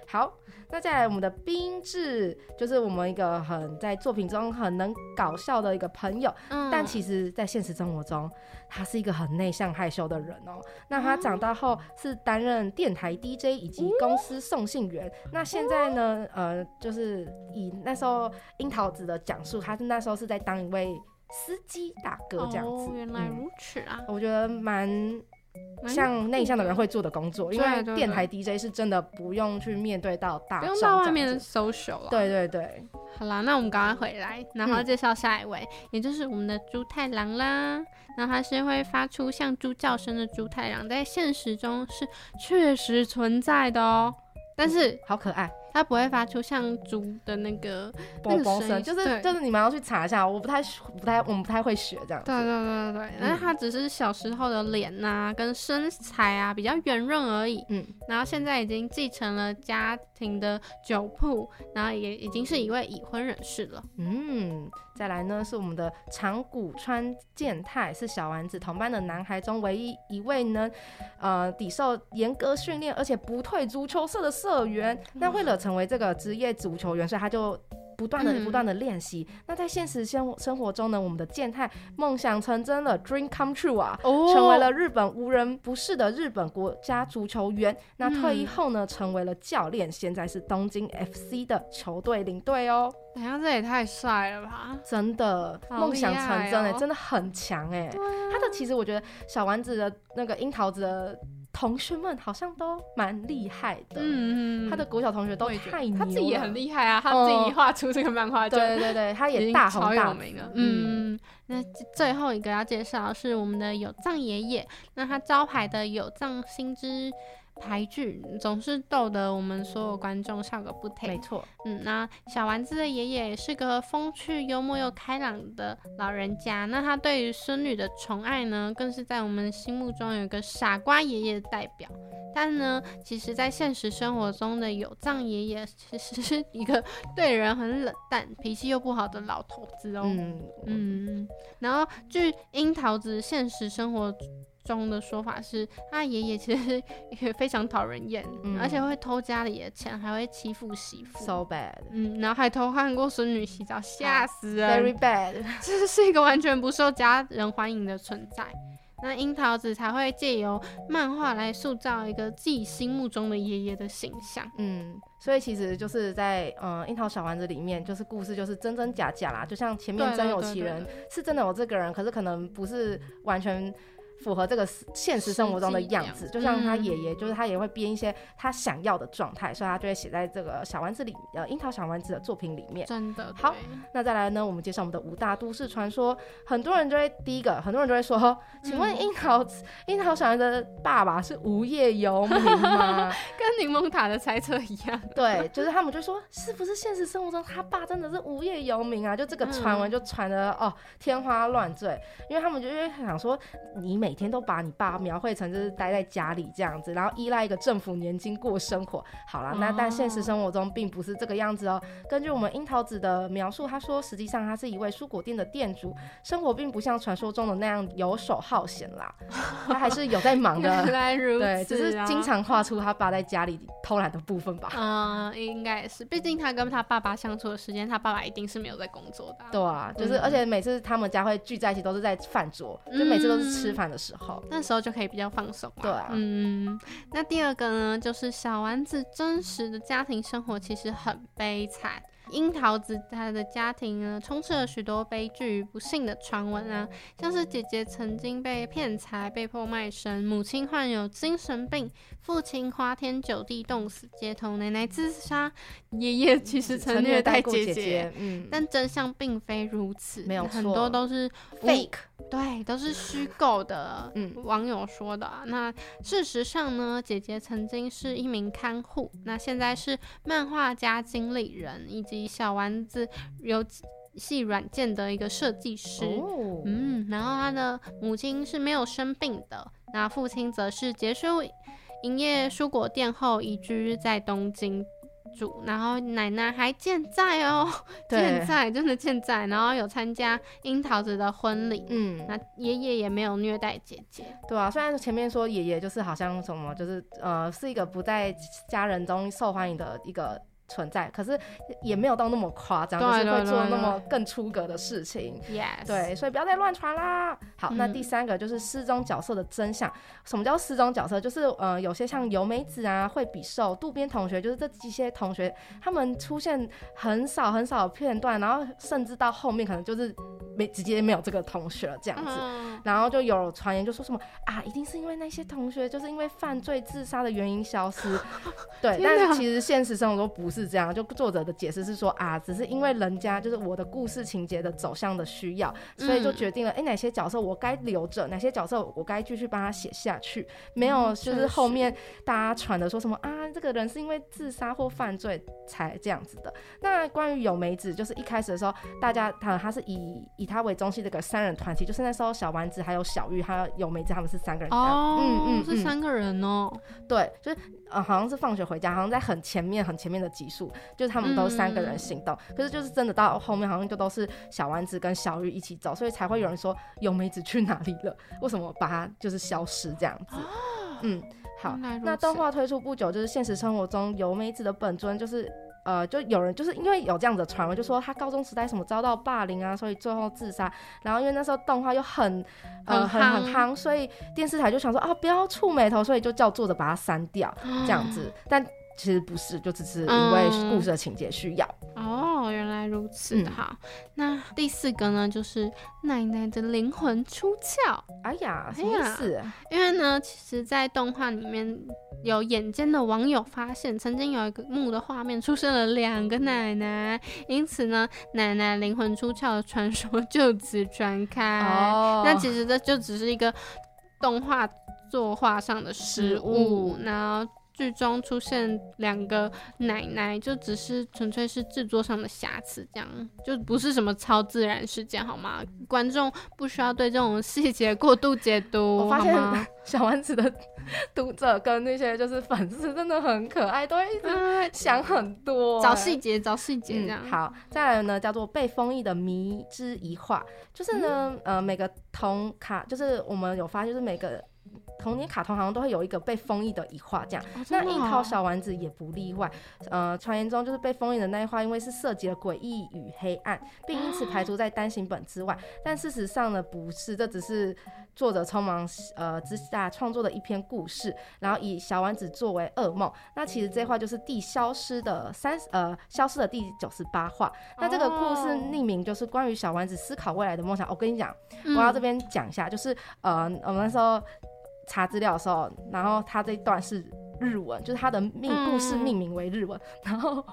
好。那再来，我们的冰志就是我们一个很在作品中很能搞笑的一个朋友，但其实在现实生活中，他是一个很内向害羞的人哦。那他长大后是担任电台 DJ 以及公司送信员。那现在呢，呃，就是以那时候樱桃子的讲述，他是那时候是在当一位司机大哥这样子。原来如此啊，我觉得蛮。像内向的人会做的工作，因为电台 DJ 是真的不用去面对到大不用到外面 social 了。对对对，好啦，那我们赶快回来，然后介绍下一位，也就是我们的猪太郎啦。那他是会发出像猪叫声的猪太郎，在现实中是确实存在的哦。但是好可爱。它不会发出像猪的那个 [LAUGHS] 那个声，就是就是你们要去查一下，我不太不太我们不太会学这样。对对对对，但是它只是小时候的脸呐跟身材啊比较圆润而已。嗯，然后现在已经继承了家庭的酒铺，然后也已经是一位已婚人士了。嗯，再来呢是我们的长谷川健太，是小丸子同班的男孩中唯一一位呢，呃，抵受严格训练而且不退足球社的社员。那为了成为这个职业足球员，所以他就不断的、不断的练习。那在现实生生活中呢，我们的健太梦想成真了，dream come true 啊，成为了日本无人不是的日本国家足球员。那退役后呢，成为了教练，现在是东京 FC 的球队领队哦。等下，这也太帅了吧！真的，梦想成真哎，真的很强哎。他的其实我觉得小丸子的那个樱桃子的。同学们好像都蛮厉害的，嗯嗯，他的国小同学都太牛了，他自己也很厉害啊，他自己画出这个漫画，对对对，他也大红大名了，嗯。那最后一个要介绍是我们的有藏爷爷，那他招牌的有藏新之。台剧总是逗得我们所有观众笑个不停。没错，嗯，那小丸子的爷爷是个风趣幽默又开朗的老人家。那他对于孙女的宠爱呢，更是在我们心目中有一个傻瓜爷爷的代表。但呢，其实，在现实生活中的有藏爷爷，其实是一个对人很冷淡、脾气又不好的老头子哦。嗯嗯。然后，据樱桃子现实生活。中的说法是，他爷爷其实 [LAUGHS] 也非常讨人厌，而且会偷家里的钱，还会欺负媳妇，so bad。嗯，然后还偷看过孙女洗澡，吓死人，very bad。[LAUGHS] 这是一个完全不受家人欢迎的存在。那樱桃子才会借由漫画来塑造一个自己心目中的爷爷的形象。嗯，所以其实就是在嗯樱桃小丸子里面，就是故事就是真真假假啦，就像前面真有其人，是真的有这个人，可是可能不是完全。符合这个现实生活中的样子，就像他爷爷，就是他也会编一些他想要的状态，所以他就会写在这个小丸子里，呃，樱桃小丸子的作品里面。真的好，那再来呢，我们介绍我们的五大都市传说，很多人就会第一个，很多人就会说，请问樱桃樱桃小丸子的爸爸是无业游民吗？[LAUGHS] 跟柠檬塔的猜测一样。[LAUGHS] 对，就是他们就说，是不是现实生活中他爸真的是无业游民啊？就这个传闻就传的哦天花乱坠，因为他们就因为想说，你每天都把你爸描绘成就是待在家里这样子，然后依赖一个政府年金过生活。好了，那但现实生活中并不是这个样子哦。根据我们樱桃子的描述，他说实际上他是一位蔬果店的店主，生活并不像传说中的那样游手好闲啦，[LAUGHS] 他还是有在忙的。原来如此，对，只是经常画出他爸在家里偷懒的部分吧。嗯，应该也是，毕竟他跟他爸爸相处的时间，他爸爸一定是没有在工作的。对啊，就是而且每次他们家会聚在一起，都是在饭桌，就每次都是吃饭的时候。那时候就可以比较放松。对，嗯，那第二个呢，就是小丸子真实的家庭生活其实很悲惨。樱桃子她的家庭呢，充斥了许多悲剧与不幸的传闻啊，像是姐姐曾经被骗财、被迫卖身，母亲患有精神病，父亲花天酒地冻死街头，奶奶自杀，爷爷其实曾虐待姐姐，嗯，但真相并非如此，没有很多都是 fake，对，都是虚构的，嗯，网友说的。那事实上呢，姐姐曾经是一名看护，那现在是漫画家、经理人以及。小丸子游戏软件的一个设计师，嗯，然后他的母亲是没有生病的，那父亲则是结束营业蔬果店后移居在东京住，然后奶奶还健在哦，[LAUGHS] 健在，真的健在，然后有参加樱桃子的婚礼，嗯，那爷爷也没有虐待姐姐，对啊，虽然前面说爷爷就是好像什么，就是呃，是一个不在家人中受欢迎的一个。存在，可是也没有到那么夸张，就是会做那么更出格的事情。Yes，对，所以不要再乱传啦。好，那第三个就是失踪角色的真相。什么叫失踪角色？就是呃，有些像由美子啊、惠比寿、渡边同学，就是这几些同学，他们出现很少很少的片段，然后甚至到后面可能就是没直接没有这个同学了这样子。然后就有传言就说什么啊，一定是因为那些同学就是因为犯罪自杀的原因消失。[LAUGHS] 对，但是其实现实生活中不。是这样，就作者的解释是说啊，只是因为人家就是我的故事情节的走向的需要，所以就决定了，哎，哪些角色我该留着，哪些角色我该继续帮他写下去，没有就是后面大家传的说什么啊，这个人是因为自杀或犯罪才这样子的。那关于有梅子，就是一开始的时候，大家他他是以以他为中心这个三人团体，就是那时候小丸子还有小玉还有有梅子他们是三个人，哦，嗯嗯，是三个人哦，对，就是呃好像是放学回家，好像在很前面很前面的集。数就是他们都三个人行动，可是就是真的到后面好像就都是小丸子跟小玉一起走，所以才会有人说有美子去哪里了？为什么把它就是消失这样子？嗯，好，那动画推出不久，就是现实生活中有美子的本尊就是呃，就有人就是因为有这样的传闻，就说他高中时代什么遭到霸凌啊，所以最后自杀。然后因为那时候动画又很呃很很夯，所以电视台就想说啊不要触眉头，所以就叫作者把它删掉这样子，但。其实不是，就只是因为故事的情节需要。哦，原来如此。好，那第四个呢，就是奶奶的灵魂出窍。哎呀，什么意思？因为呢，其实，在动画里面有眼尖的网友发现，曾经有一个幕的画面出现了两个奶奶，因此呢，奶奶灵魂出窍的传说 [LAUGHS] 就此传开。哦，那其实这就只是一个动画作画上的失误。那剧中出现两个奶奶，就只是纯粹是制作上的瑕疵，这样就不是什么超自然事件，好吗？观众不需要对这种细节过度解读。我发现 [LAUGHS] 小丸子的读者跟那些就是粉丝真的很可爱，都会一直想很多，找细节，找细节这样。好，再来呢，叫做被封印的迷之一画，就是呢，呃，每个铜卡，就是我们有发，就是每个。童年卡通好像都会有一个被封印的一画，这样。那樱桃小丸子也不例外。呃，传言中就是被封印的那一画，因为是涉及了诡异与黑暗，并因此排除在单行本之外。但事实上呢，不是，这只是作者匆忙呃之下创作的一篇故事，然后以小丸子作为噩梦。那其实这画就是第消失的三呃消失的第九十八画。那这个故事匿名就是关于小丸子思考未来的梦想。我跟你讲，我要这边讲一下，就是呃我们那时候。查资料的时候，然后他这一段是。日文就是他的命故事命名为日文，[LAUGHS] 然后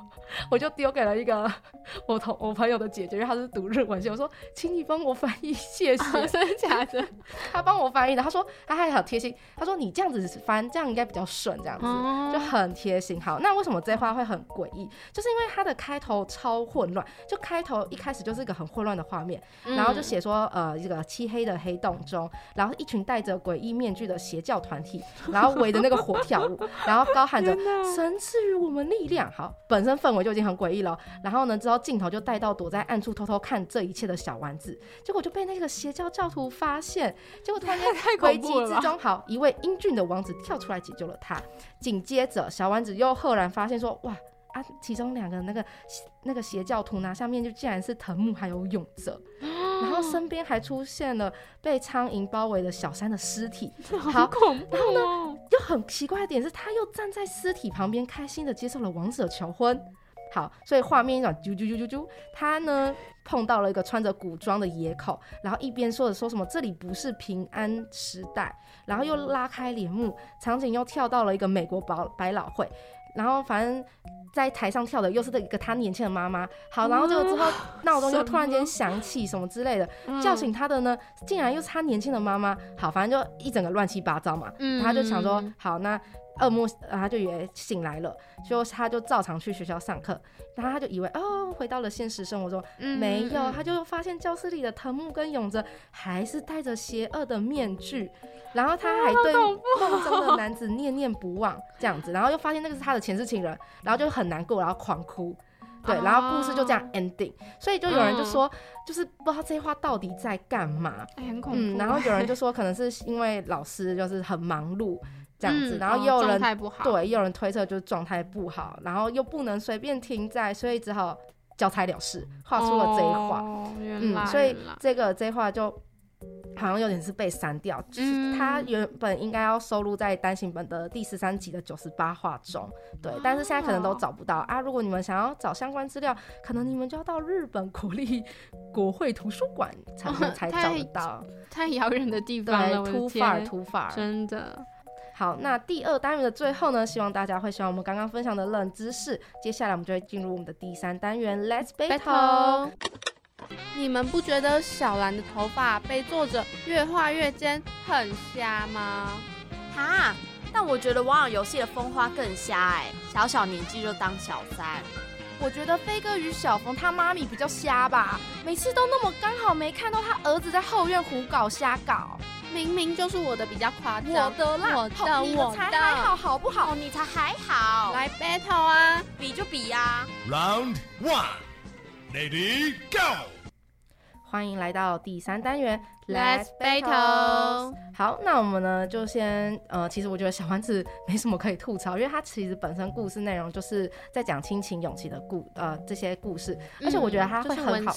我就丢给了一个 [LAUGHS] 我同我朋友的姐姐，因为她是读日文系，我说请你帮我翻译，[LAUGHS] 谢谢。真的假的？他帮我翻译的，他说他还好贴心，他说你这样子翻，这样应该比较顺，这样子就很贴心。好，那为什么这话会很诡异？就是因为它的开头超混乱，就开头一开始就是一个很混乱的画面，然后就写说呃这个漆黑的黑洞中，然后一群戴着诡异面具的邪教团体，然后围着那个火跳舞。然后高喊着“神赐予我们力量”，好，本身氛围就已经很诡异了。然后呢，之后镜头就带到躲在暗处偷偷看这一切的小丸子，结果就被那个邪教教徒发现。结果突然间 [LAUGHS] 危机之中，好，一位英俊的王子跳出来解救了他。紧接着，小丸子又赫然发现说：“哇！”啊，其中两个那个那个邪教徒呢下面就竟然是藤木还有勇者，然后身边还出现了被苍蝇包围的小三的尸体，[LAUGHS] 好恐怖。然后呢，又很奇怪的点是，他又站在尸体旁边，开心的接受了王者求婚。好，所以画面一转，啾啾啾啾啾，他呢碰到了一个穿着古装的野口，然后一边说着说什么这里不是平安时代，然后又拉开帘幕，场景又跳到了一个美国百百老汇，然后反正在台上跳的又是一个他年轻的妈妈。好，然后这个之后 [LAUGHS] 闹钟就突然间响起什么之类的，叫醒他的呢，竟然又是他年轻的妈妈。好，反正就一整个乱七八糟嘛。他就想说，好那。噩梦，然后他就以为醒来了，就他就照常去学校上课，然后他就以为哦，回到了现实生活中，没有，他就发现教室里的藤木跟勇者还是戴着邪恶的面具，然后他还对梦中的男子念念不忘，这样子，然后又发现那个是他的前世情人，然后就很难过，然后狂哭，对，然后故事就这样 ending，所以就有人就说，就是不知道这些话到底在干嘛，很恐怖，然后。有人就说可能是因为老师就是很忙碌。这样子，然后又有人对，又有人推测就是状态不好，然后又不能随便停在，所以只好交差了事，画出了这一画。嗯，所以这个这一画就好像有点是被删掉，就是它原本应该要收录在单行本的第十三集的九十八画中，对，但是现在可能都找不到啊。如果你们想要找相关资料，可能你们就要到日本国立国会图书馆才能才找得到，太遥远的地方了，突发突发，真的。好，那第二单元的最后呢，希望大家会喜欢我们刚刚分享的冷知识。接下来我们就会进入我们的第三单元，Let's battle。你们不觉得小兰的头发被作者越画越尖很瞎吗？哈，但我觉得网友游戏的风花更瞎哎，小小年纪就当小三。我觉得飞哥与小冯他妈咪比较瞎吧，每次都那么刚好没看到他儿子在后院胡搞瞎搞。明明就是我的比较夸张，我的啦，我的，我的才还好，好不好？你才还好，来 battle 啊，比就比呀。Round one，Ready go。欢迎来到第三单元，Let's battle。好，那我们呢就先呃，其实我觉得小丸子没什么可以吐槽，因为它其实本身故事内容就是在讲亲情勇气的故呃这些故事，而且我觉得它会很好，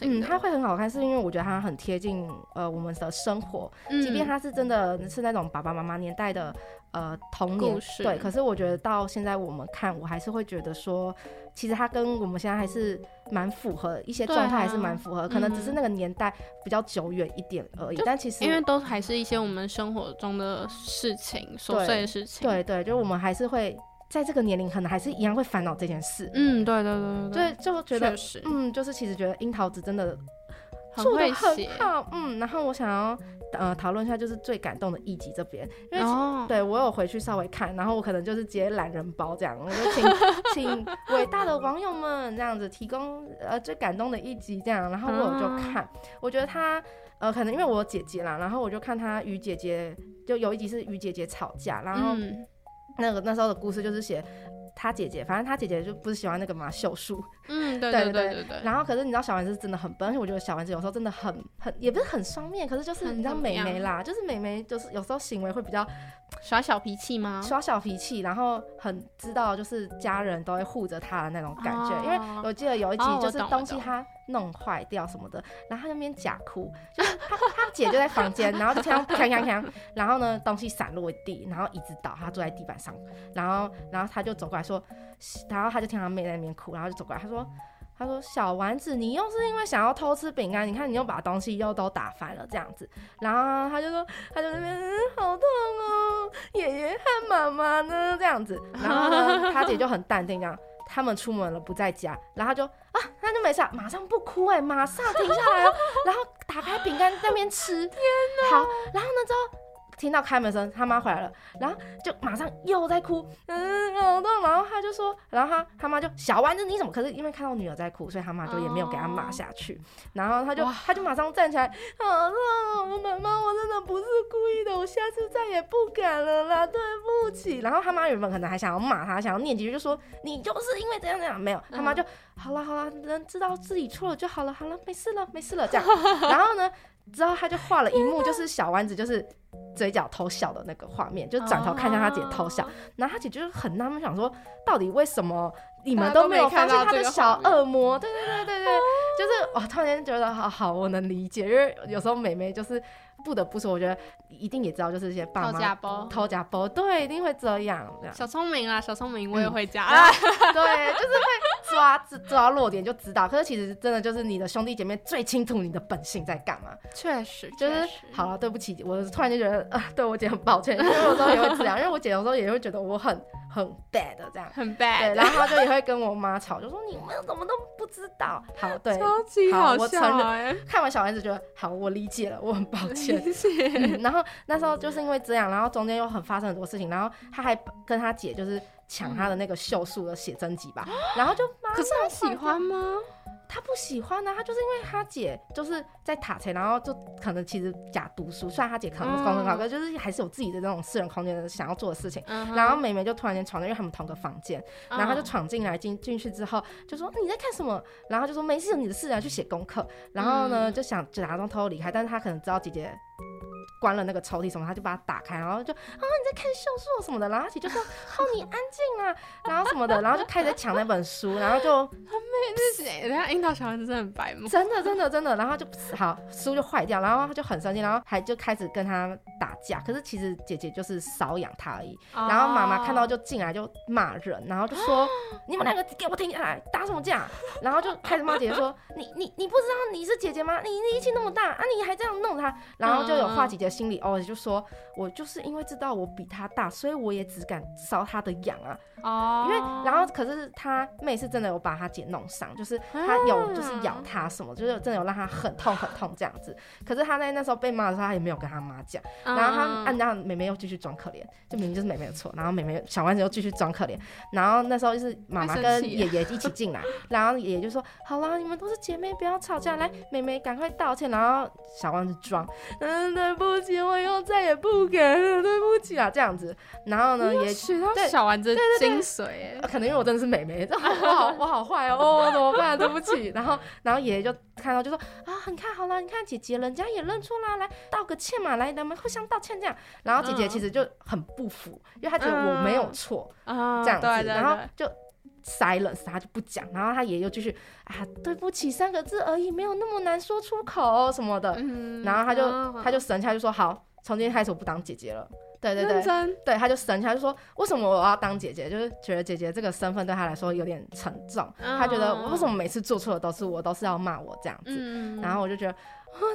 嗯，它会很好看，是因为我觉得它很贴近呃我们的生活，即便它是真的是那种爸爸妈妈年代的呃童年，对，可是我觉得到现在我们看，我还是会觉得说。其实它跟我们现在还是蛮符合，一些状态还是蛮符合，可能只是那个年代比较久远一点而已。但其实因为都还是一些我们生活中的事情，琐碎的事情。对对，就我们还是会在这个年龄，可能还是一样会烦恼这件事。嗯，对对对对，就觉得嗯，就是其实觉得樱桃子真的做的很好，嗯，然后我想要。呃，讨论一下就是最感动的一集这边，因为对我有回去稍微看，然后我可能就是接懒人包这样，我就请 [LAUGHS] 请伟大的网友们这样子提供呃最感动的一集这样，然后我就看，我觉得他呃可能因为我有姐姐啦，然后我就看他与姐姐就有一集是与姐姐吵架，然后那个那时候的故事就是写。他姐姐，反正他姐姐就不是喜欢那个嘛秀树，[LAUGHS] 嗯，对 [LAUGHS] 对对对对。然后可是你知道小丸子真的很笨，而且我觉得小丸子有时候真的很很也不是很双面，可是就是你知道美眉啦，就是美眉就是有时候行为会比较 [SNIFFS] 耍小脾气吗？耍小脾气，然后很知道就是家人都会护着她的那种感觉。因为我记得有一集就是东西他弄坏掉什么的，然后他那边假哭，就是他他姐就在房间，然后就听到锵锵锵，然后呢东西散落一地，然后椅子倒，他坐在地板上，然后然后他就走过来。说，然后他就听他妹在那边哭，然后就走过来，他说：“他说小丸子，你又是因为想要偷吃饼干，你看你又把东西又都打翻了这样子。”然后他就说：“他就那边嗯好痛哦，爷爷和妈妈呢？”这样子，然后呢，他姐就很淡定，这样他们出门了不在家，然后就啊，那就没事，马上不哭哎，马上停下来哦，[LAUGHS] 然后打开饼干那边吃，天哪！好，然后呢之后。听到开门声，他妈回来了，然后就马上又在哭，嗯，好痛。然后他就说，然后他他妈就小丸子你怎么？可是因为看到女儿在哭，所以他妈就也没有给他骂下去。然后他就他就马上站起来，好痛，妈妈，我真的不是故意的，我下次再也不敢了啦，对不起。然后他妈原本可能还想要骂他，想要念几句，就说你就是因为这样这样，没有，他妈就好了好了，能知道自己错了就好了，好了，没事了没事了这样。然后呢？之后他就画了一幕，就是小丸子就是嘴角偷笑的那个画面，就转头看向他姐偷笑，然后他姐就是很纳闷，想说到底为什么你们都没有发现他的小恶魔？对对对对对，就是我突然间觉得好好，我能理解，因为有时候美眉就是不得不说，我觉得一定也知道，就是一些爸妈偷家包，偷家包，对，一定会这样，这样小聪明啊，小聪明，我也会加，[LAUGHS] 对，就是会抓抓弱点就知道，可是其实真的就是你的兄弟姐妹最清楚你的本性在干嘛，确实，就是好了，对不起，我突然就觉得啊，对我姐很抱歉，因为有时候也会这样，因为我姐有时候也会觉得我很。很 bad 这样，很 bad，对，然后他就也会跟我妈吵，就说你们怎么都不知道。好，对，超级好笑。看完小丸子觉得好，我理解了，我很抱歉。[LAUGHS] 然后那时候就是因为这样，然后中间又很发生很多事情，然后他还跟他姐就是抢他的那个秀树的写真集吧，然后就可是他喜欢吗？他不喜欢呢，他就是因为他姐就是在塔前，然后就可能其实假读书，虽然他姐可能是高中高哥，就是还是有自己的那种私人空间的想要做的事情。然后美美就突然间闯进，因为他们同个房间，然后他就闯进来进进去之后就说你在看什么？然后就说没事，你的事啊，去写功课。然后呢就想假装偷偷离开，但是他可能知道姐姐。关了那个抽屉什么，他就把它打开，然后就啊你在看秀树什么的，然后阿姐就说哦你安静啊，然后什么的，[LAUGHS] 然后就开始抢那本书，然后就他妹是谁？人家樱桃小丸子真的很白目，真的真的真的，然后就好书就坏掉，然后他就很生气，然后还就开始跟他打架。可是其实姐姐就是搔痒他而已，然后妈妈看到就进来就骂人，然后就说 [GASPS] 你们两个给我停下来，打什么架？然后就开始骂姐姐说你你你不知道你是姐姐吗？你力气那么大啊，你还这样弄他，然后就有话姐姐。心里哦，就说我就是因为知道我比他大，所以我也只敢搔他的痒啊。哦，因为然后可是他妹是真的有把他姐弄伤，就是他有就是咬他什么，就是真的有让他很痛很痛这样子。可是他在那时候被骂的时候，他也没有跟他妈讲。然后他按照妹妹又继续装可怜，就明明就是妹妹的错。然后妹妹小丸子又继续装可怜。然后那时候就是妈妈跟爷爷一起进来，[LAUGHS] 然后爷爷就说：“好了，你们都是姐妹，不要吵架，来，妹妹赶快道歉。”然后小丸子装，嗯，对不起，我以后再也不敢了，对不起啊，这样子。然后呢，也对小丸子精髓，可能因为我真的是美眉，我好我好坏哦，怎么办？对不起。然后，然后爷爷就看到就说啊，你看好了，你看姐姐人家也认错啦，来道个歉嘛，来咱们互相道歉这样。然后姐姐其实就很不服，因为她觉得我没有错啊，这样子。然后就 silence，他就不讲。然后他爷爷又继续啊，对不起三个字而已，没有那么难说出口什么的。然后他就他就生气，就说好，从今天开始我不当姐姐了。对对对，对，他就生气，他就说：“为什么我要当姐姐？就是觉得姐姐这个身份对他来说有点沉重。他觉得为什么每次做错的都是我，都是要骂我这样子。然后我就觉得。”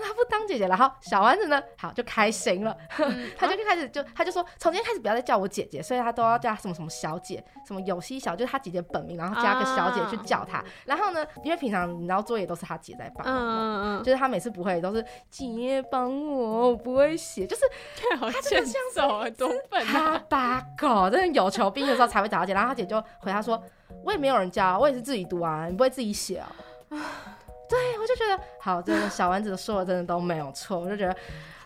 他不当姐姐了，好，小丸子呢？好，就开心了，[LAUGHS] 他就开始就他就说，从今天开始不要再叫我姐姐，所以他都要叫什么什么小姐，什么有希小，就是他姐姐本名，然后加个小姐去叫他。然后呢，因为平常你知道作业都是他姐在帮，嗯嗯嗯，就是他每次不会都是姐帮我，我不会写，就是 [LAUGHS] 他欠揍啊，多笨他八狗，真的有求必应的时候才会找他姐。然后他姐就回他说，我也没有人教，我也是自己读啊，你不会自己写啊？[SIGHS] [LAUGHS] 对，我就觉得好，这个小丸子说的真的都没有错，我就觉得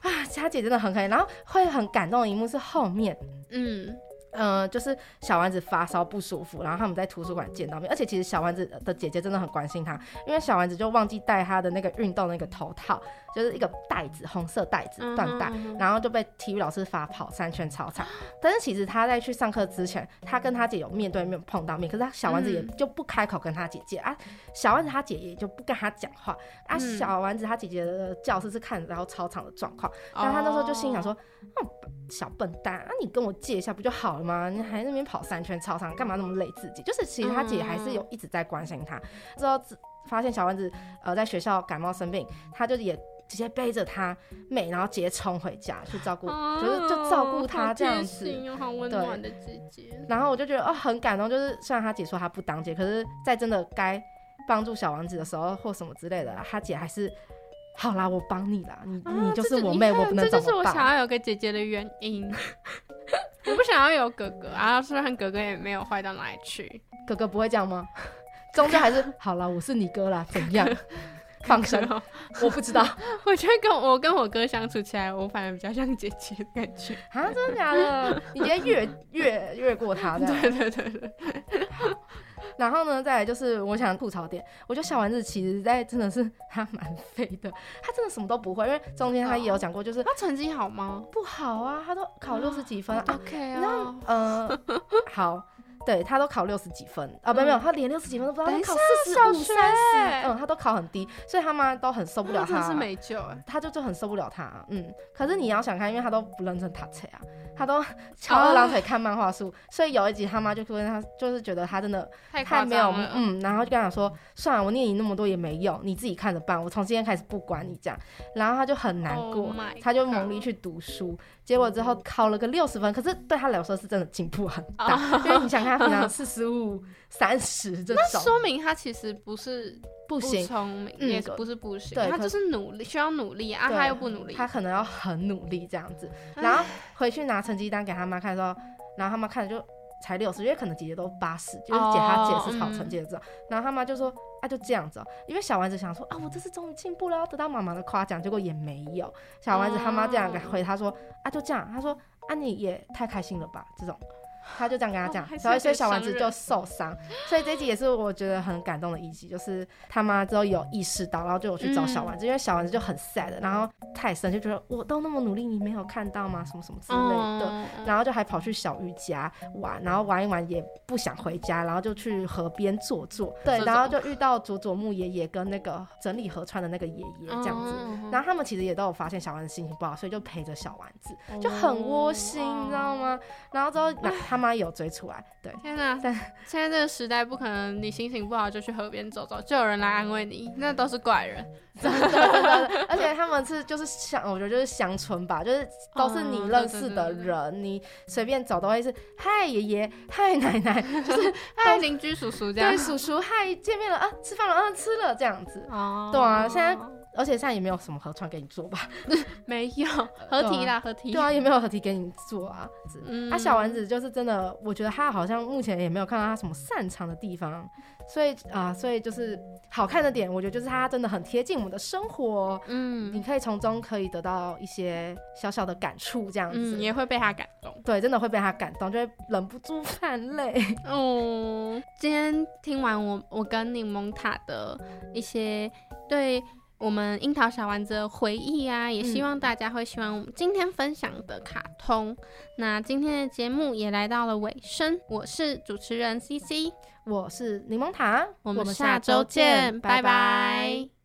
啊，佳姐真的很可以，然后会很感动的一幕是后面，嗯。嗯，就是小丸子发烧不舒服，然后他们在图书馆见到面，而且其实小丸子的姐姐真的很关心他，因为小丸子就忘记带他的那个运动那个头套，就是一个袋子，红色袋子缎带，然后就被体育老师罚跑三圈操场。但是其实他在去上课之前，他跟他姐有面对面碰到面，可是他小丸子也就不开口跟他姐姐啊，小丸子他姐也就不跟他讲话啊，小丸子他姐姐的教室是看然后操场的状况，然后他那时候就心想说，小笨蛋啊，你跟我借一下不就好了？吗？你还那边跑三圈操场，干嘛那么累自己？就是其实他姐还是有一直在关心他。之后发现小丸子呃在学校感冒生病，他就也直接背着他妹，然后直接冲回家去照顾，就是就照顾他这样子。好温暖的姐姐。然后我就觉得哦很感动，就是虽然他姐说他不当姐，可是在真的该帮助小王子的时候或什么之类的，他姐还是好啦，我帮你啦，你你就是我妹，我不能这就是我想要有个姐姐的原因。[LAUGHS] 我不想要有哥哥啊，虽然哥哥也没有坏到哪里去，哥哥不会这样吗？[LAUGHS] 终究还是好了，我是你哥啦，怎样？放生？[LAUGHS] 我不知道，[LAUGHS] 我觉得跟我跟我哥相处起来，我反而比较像姐姐的感觉 [LAUGHS] 啊，真的假的？你直接越越越过他，对对对对。然后呢，再来就是我想吐槽点，我觉得小丸子其实在真的是他蛮废的，他真的什么都不会，因为中间他也有讲过，就是他成绩好吗？不好啊，他都考六十几分。OK 啊，然后呃，好。对他都考六十几分。啊，没有没有，他连六十几分都不知道，他考四十五、三十，嗯，他都考很低，所以他妈都很受不了他，是没救，他就就很受不了他，嗯。可是你要想看，因为他都不认真读册啊，他都翘二郎腿看漫画书，所以有一集他妈就跟他，就是觉得他真的太没有，嗯，然后就跟他说，算了，我念你那么多也没用，你自己看着办，我从今天开始不管你这样，然后他就很难过，他就猛力去读书。结果之后考了个六十分，可是对他来说是真的进步很大，因为你想看他平常四十五、三十这种，那说明他其实不是不行，聪明也不是不行，他就是努力，需要努力啊，他又不努力，他可能要很努力这样子，然后回去拿成绩单给他妈看的时候，然后他妈看就才六十，因为可能姐姐都八十，就是姐她姐是草成绩的这种，然后他妈就说。啊，就这样子，因为小丸子想说啊，我这次终于进步了，要得到妈妈的夸奖，结果也没有。小丸子他妈这样回他说啊，就这样，他说啊，你也太开心了吧，这种。他就这样跟他讲，所以所以小丸子就受伤，所以这集也是我觉得很感动的一集，就是他妈之后有意识到，然后就有去找小丸子，因为小丸子就很 sad，然后泰森就觉得我都那么努力，你没有看到吗？什么什么之类的，然后就还跑去小玉家玩，然后玩一玩也不想回家，然后就去河边坐坐，对，然后就遇到佐佐木爷爷跟那个整理河川的那个爷爷这样子，然后他们其实也都有发现小丸子心情不好，所以就陪着小丸子，就很窝心，你知道吗？然后之后那他。妈有追出来，对，天哪！但现在这个时代不可能，你心情不好就去河边走走，就有人来安慰你，那都是怪人，[LAUGHS] 真的。而且他们是就是乡，我觉得就是乡村吧，就是都是你认识的人，你随便走都会是嗨爷爷，嗨奶奶，[LAUGHS] 就是嗨邻居叔叔这样，对叔叔嗨见面了啊，吃饭了啊，吃了这样子，哦，对啊，现在。而且现在也没有什么合串给你做吧？[LAUGHS] 没有 [LAUGHS] 合体啦，合体。对啊，也没有合体给你做啊。嗯，啊，小丸子就是真的，我觉得他好像目前也没有看到他什么擅长的地方，所以啊，所以就是好看的点，我觉得就是他真的很贴近我们的生活。嗯，你可以从中可以得到一些小小的感触，这样子也会被他感动。对，真的会被他感动，就会忍不住泛泪。[LAUGHS] 哦，今天听完我我跟柠檬塔的一些对。我们樱桃小丸子的回忆啊，也希望大家会喜欢我们今天分享的卡通。那今天的节目也来到了尾声，我是主持人 C C，我是柠檬塔，我们下周见，拜拜。